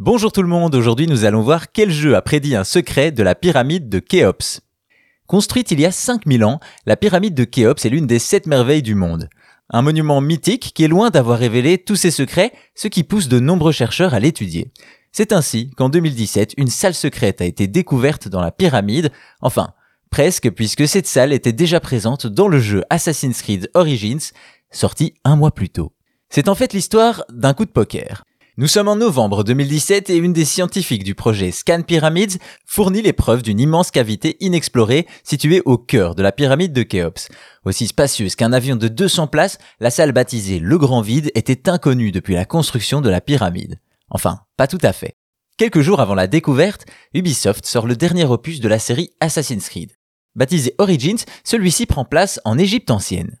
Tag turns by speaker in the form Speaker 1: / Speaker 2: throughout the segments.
Speaker 1: Bonjour tout le monde, aujourd'hui nous allons voir quel jeu a prédit un secret de la pyramide de Khéops. Construite il y a 5000 ans, la pyramide de Khéops est l'une des sept merveilles du monde. Un monument mythique qui est loin d'avoir révélé tous ses secrets, ce qui pousse de nombreux chercheurs à l'étudier. C'est ainsi qu'en 2017, une salle secrète a été découverte dans la pyramide, enfin, presque puisque cette salle était déjà présente dans le jeu Assassin's Creed Origins, sorti un mois plus tôt. C'est en fait l'histoire d'un coup de poker. Nous sommes en novembre 2017 et une des scientifiques du projet Scan Pyramids fournit les preuves d'une immense cavité inexplorée située au cœur de la pyramide de Khéops. Aussi spacieuse qu'un avion de 200 places, la salle baptisée Le Grand Vide était inconnue depuis la construction de la pyramide. Enfin, pas tout à fait. Quelques jours avant la découverte, Ubisoft sort le dernier opus de la série Assassin's Creed. Baptisé Origins, celui-ci prend place en Égypte ancienne.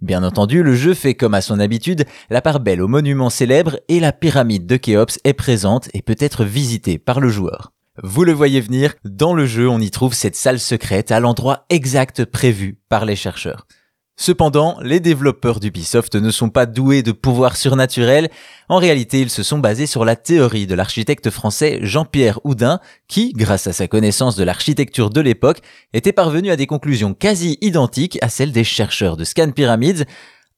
Speaker 1: Bien entendu, le jeu fait comme à son habitude la part belle aux monuments célèbres et la pyramide de Khéops est présente et peut être visitée par le joueur. Vous le voyez venir, dans le jeu on y trouve cette salle secrète à l'endroit exact prévu par les chercheurs. Cependant, les développeurs d'Ubisoft ne sont pas doués de pouvoirs surnaturels. En réalité, ils se sont basés sur la théorie de l'architecte français Jean-Pierre Houdin, qui, grâce à sa connaissance de l'architecture de l'époque, était parvenu à des conclusions quasi identiques à celles des chercheurs de Scan Pyramids.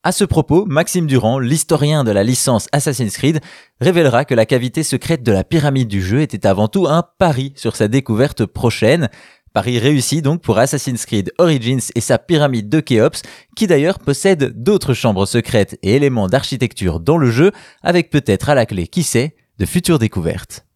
Speaker 1: À ce propos, Maxime Durand, l'historien de la licence Assassin's Creed, révélera que la cavité secrète de la pyramide du jeu était avant tout un pari sur sa découverte prochaine. Paris réussi donc pour Assassin's Creed Origins et sa pyramide de Khéops, qui d'ailleurs possède d'autres chambres secrètes et éléments d'architecture dans le jeu, avec peut-être à la clé, qui sait, de futures découvertes.